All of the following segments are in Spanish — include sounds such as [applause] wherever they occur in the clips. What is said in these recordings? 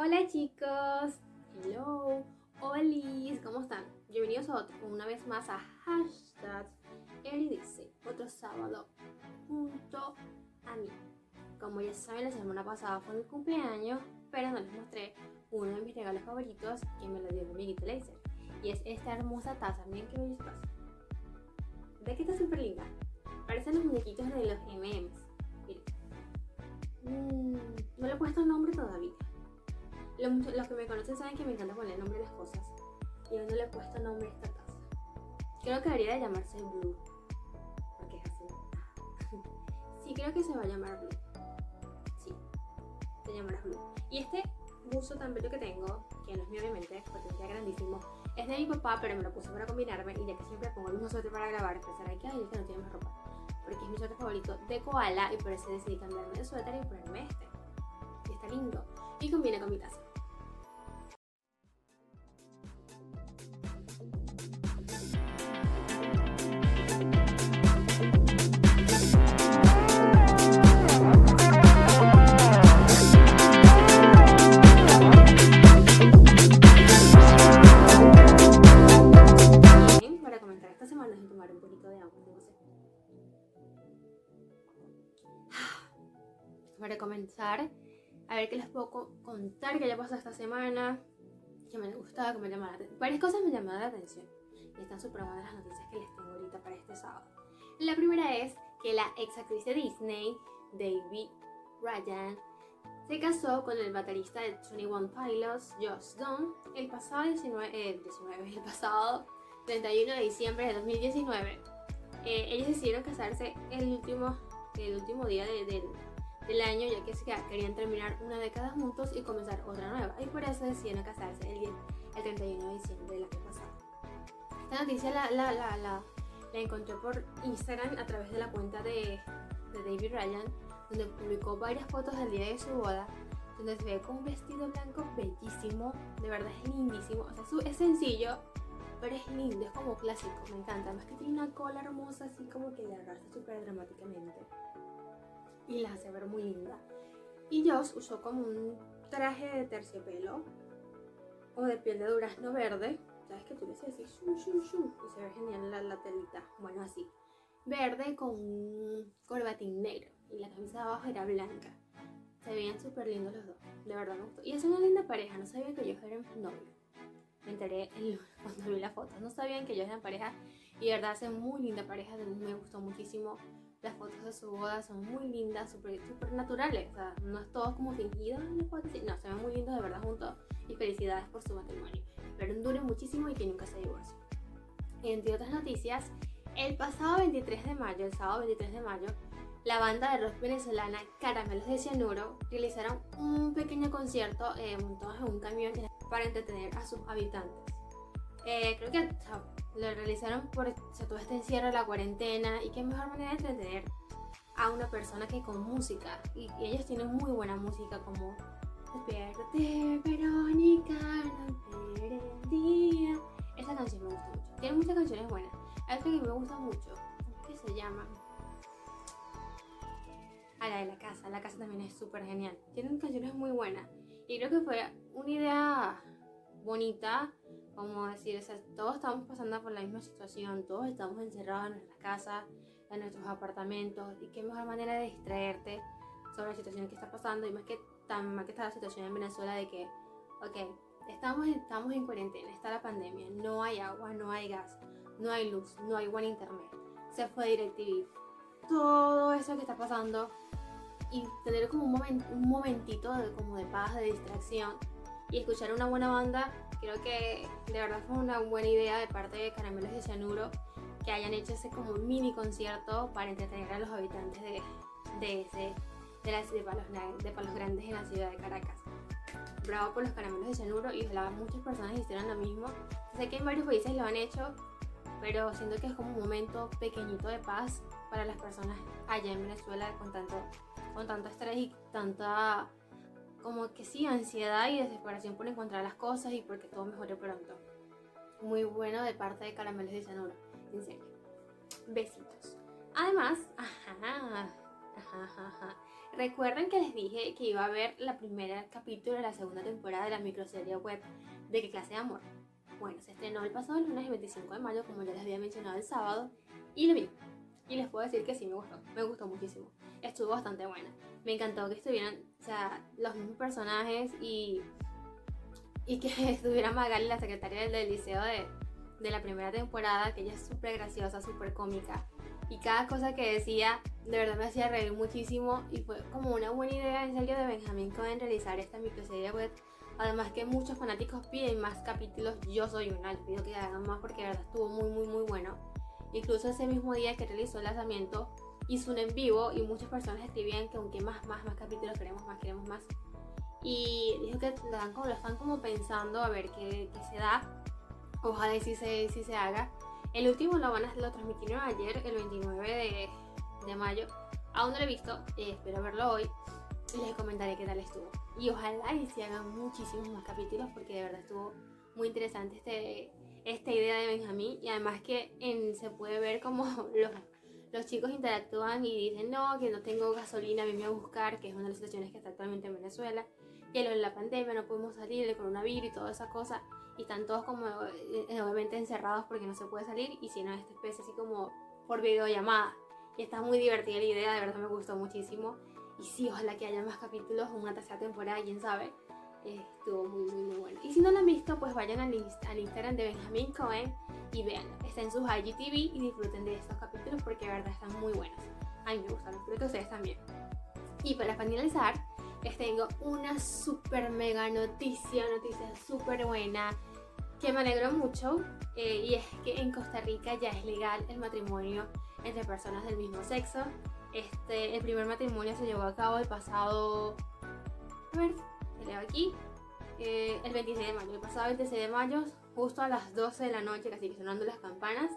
Hola chicos, hello, olis, ¿cómo están? Bienvenidos a otro, una vez más a hashtag Eli dice, otro sábado junto a mí. Como ya saben, la semana pasada fue mi cumpleaños, pero no les mostré uno de mis regalos favoritos que me lo dio mi amiguito Laser. Y es esta hermosa taza, miren qué bella taza. ¿De qué está súper linda? Parecen los muñequitos de los M&M's. Miren. Mm, no le he puesto nombre todavía. Los, que me conocen saben que me encanta poner nombre a las cosas. Y aún no le he puesto nombre a esta taza. Creo que debería de llamarse Blue. Porque es así. [laughs] sí, creo que se va a llamar Blue. Sí, se llamará Blue. Y este buzo tan bello que tengo, que no es mío obviamente, porque es grandísimo, es de mi papá, pero me lo puse para combinarme. Y ya que siempre pongo el mismo suéter para grabar, pensará que ay, este no tiene más ropa. Porque es mi suéter favorito de koala y por eso decidí cambiarme de suéter y ponerme este. Y está lindo. Y combina con mi taza. Para comentar esta semana es tomar un poquito de agua, no sé. Para comenzar, a ver qué les puedo contar que haya pasado esta semana, que me gustado, que me llamado la atención. Varias cosas me llamaron la atención y están súper buenas las noticias que les tengo ahorita para este sábado. La primera es que la ex actriz de Disney, David Ryan, se casó con el baterista de 21 Pilots, Josh Dunn, el pasado 19, eh, 19, el pasado 31 de diciembre de 2019. Eh, ellos decidieron casarse el último, el último día de, de, del año, ya que querían terminar una década juntos y comenzar otra nueva. Y por eso decidieron casarse el, el 31 de diciembre del año pasado. Esta noticia la, la, la, la, la encontré por Instagram a través de la cuenta de, de David Ryan, donde publicó varias fotos del día de su boda, donde se ve con un vestido blanco bellísimo, de verdad es lindísimo, o sea, es sencillo, pero es lindo, es como clásico, me encanta, además que tiene una cola hermosa, así como que le arrastra súper dramáticamente, y la hace ver muy linda. Y Josh usó como un traje de terciopelo, o de piel de durazno verde, sabes que tú haces así, shum, shum, shum, y se ve genial la, la telita, bueno así, verde con un corbatín negro. Y la camisa de abajo era blanca. Se veían súper lindos los dos, de verdad. Y es una linda pareja, no sabía que ellos eran novios. Me enteré el, [laughs] cuando vi la foto, no sabían que ellos eran pareja y de verdad hacen muy linda pareja, me gustó muchísimo. Las fotos de su boda son muy lindas, súper super naturales, o sea, no es todo como fingido, no, se ven muy lindos de verdad juntos y felicidades por su matrimonio. Pero duren muchísimo y que nunca se divorcien. Entre otras noticias, el pasado 23 de mayo, el sábado 23 de mayo, la banda de rock venezolana Caramelos de Cianuro realizaron un pequeño concierto eh, en un camión para entretener a sus habitantes. Eh, creo que lo realizaron por o sea, todo este encierro, la cuarentena, y qué mejor manera de entretener a una persona que con música. Y, y ellos tienen muy buena música como Despiértate, Verónica, no el día. Esa canción me gusta mucho. Tienen muchas canciones buenas. Hay otra que me gusta mucho. ¿Cómo es que se llama? La de la casa. La casa también es súper genial. Tienen canciones muy buenas. Y creo que fue una idea bonita, como decir, o sea, todos estamos pasando por la misma situación, todos estamos encerrados en nuestras casas, en nuestros apartamentos, y qué mejor manera de distraerte sobre la situación que está pasando, y más que, tan más que está la situación en Venezuela de que, ok, estamos, estamos en cuarentena, está la pandemia, no hay agua, no hay gas, no hay luz, no hay buen internet, se fue DirecTV, todo eso que está pasando y tener como un, moment, un momentito de, como de paz, de distracción y escuchar una buena banda, creo que de verdad fue una buena idea de parte de Caramelos de Cianuro que hayan hecho ese como mini concierto para entretener a los habitantes de, de, ese, de, la, de, Palos, de Palos Grandes en la ciudad de Caracas. Bravo por los caramelos de cianuro y ojalá muchas personas hicieran lo mismo. Sé que en varios países lo han hecho, pero siento que es como un momento pequeñito de paz para las personas allá en Venezuela con tanto, con tanto estrés y tanta, como que sí, ansiedad y desesperación por encontrar las cosas y porque todo mejore pronto. Muy bueno de parte de Caramelos de Cianuro, en serio. Besitos. Además, Recuerden que les dije que iba a ver la primera capítulo de la segunda temporada de la microserie web de qué clase de amor. Bueno, se estrenó el pasado lunes el 25 de mayo, como ya les había mencionado el sábado, y lo vi. Y les puedo decir que sí me gustó, me gustó muchísimo. Estuvo bastante buena. Me encantó que estuvieran, o sea, los mismos personajes y, y que [laughs] estuviera Magali, la secretaria del liceo de, de la primera temporada, que ella es súper graciosa, súper cómica. Y cada cosa que decía, de verdad me hacía reír muchísimo. Y fue como una buena idea en serio de Benjamín Cohen realizar esta microserie web. Además que muchos fanáticos piden más capítulos, yo soy una, les pido que hagan más porque de verdad estuvo muy muy muy bueno. Incluso ese mismo día que realizó el lanzamiento hizo un en vivo y muchas personas escribían que aunque más, más, más capítulos queremos más, queremos más. Y dijo que lo, lo están como pensando a ver qué, qué se da Ojalá y si se, si se haga. El último lo, van a, lo transmitieron ayer, el 29 de, de mayo. Aún no lo he visto, eh, espero verlo hoy. Y les comentaré qué tal estuvo. Y ojalá y se hagan muchísimos más capítulos porque de verdad estuvo muy interesante este, esta idea de Benjamín. Y además que en, se puede ver como [laughs] los, los chicos interactúan y dicen, no, que no tengo gasolina, venme a buscar, que es una de las situaciones que está actualmente en Venezuela. Que lo de la pandemia, no podemos salir, el coronavirus y toda esa cosa y están todos como eh, obviamente encerrados porque no se puede salir y si no esta especie así como por videollamada y está muy divertida la idea, de verdad me gustó muchísimo y sí, ojalá que haya más capítulos, una tercera temporada, quién sabe. Estuvo muy muy muy bueno. Y si no lo han visto pues vayan al, al Instagram de Benjamin Cohen y vean, está en sus IGTV y disfruten de estos capítulos porque de verdad están muy buenos. A mí me gustan, espero que ustedes también. Y para finalizar les tengo una super mega noticia, noticia súper buena que me alegró mucho eh, y es que en Costa Rica ya es legal el matrimonio entre personas del mismo sexo. Este, el primer matrimonio se llevó a cabo el pasado, a ver, te leo aquí, eh, el 26 de mayo. El pasado 26 de mayo, justo a las 12 de la noche, casi que sonando las campanas,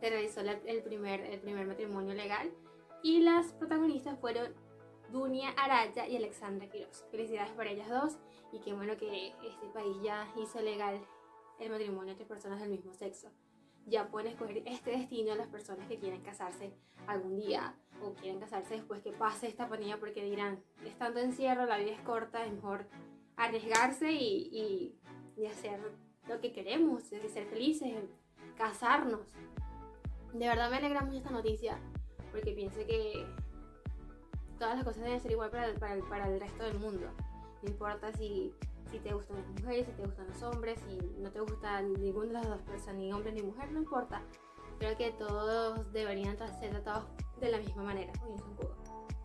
se realizó el, primer, el primer matrimonio legal y las protagonistas fueron Dunia Araya y Alexandra Quiroz. Felicidades para ellas dos y qué bueno que este país ya hizo legal el matrimonio entre personas del mismo sexo. Ya pueden escoger este destino las personas que quieren casarse algún día o quieren casarse después que pase esta pandemia porque dirán, estando encierro, la vida es corta, es mejor arriesgarse y, y, hacer lo que queremos, ser felices, casarnos. De verdad me alegra mucho esta noticia porque pienso que todas las cosas deben ser igual para para para el resto del mundo. No importa si si te gustan las mujeres, si te gustan los hombres, si no te gusta ninguna de las dos personas, ni hombre ni mujer, no importa. Creo que todos deberían ser tratados de la misma manera.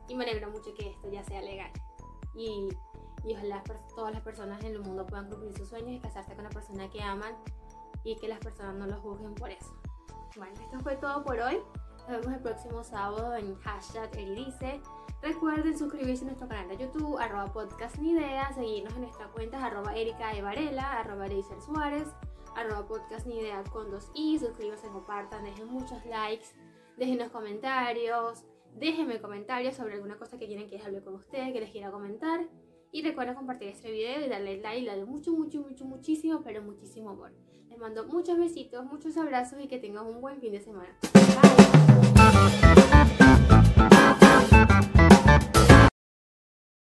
Y me alegra mucho que esto ya sea legal. Y, y ojalá todas las personas en el mundo puedan cumplir sus sueños y casarse con la persona que aman y que las personas no los juzguen por eso. Bueno, esto fue todo por hoy. Nos vemos el próximo sábado en hashtag Eridice. Recuerden suscribirse a nuestro canal de YouTube, arroba podcast ni idea, seguirnos en nuestras cuentas arroba Erika e. Varela, arroba Suárez, arroba podcast ni idea con dos i, suscríbanse, compartan, dejen muchos likes, déjenos comentarios, déjenme comentarios sobre alguna cosa que quieren que les hable con ustedes, que les quiera comentar. Y recuerden compartir este video y darle like, darle mucho, mucho, mucho, muchísimo, pero muchísimo amor. Les mando muchos besitos, muchos abrazos y que tengan un buen fin de semana. Thank you.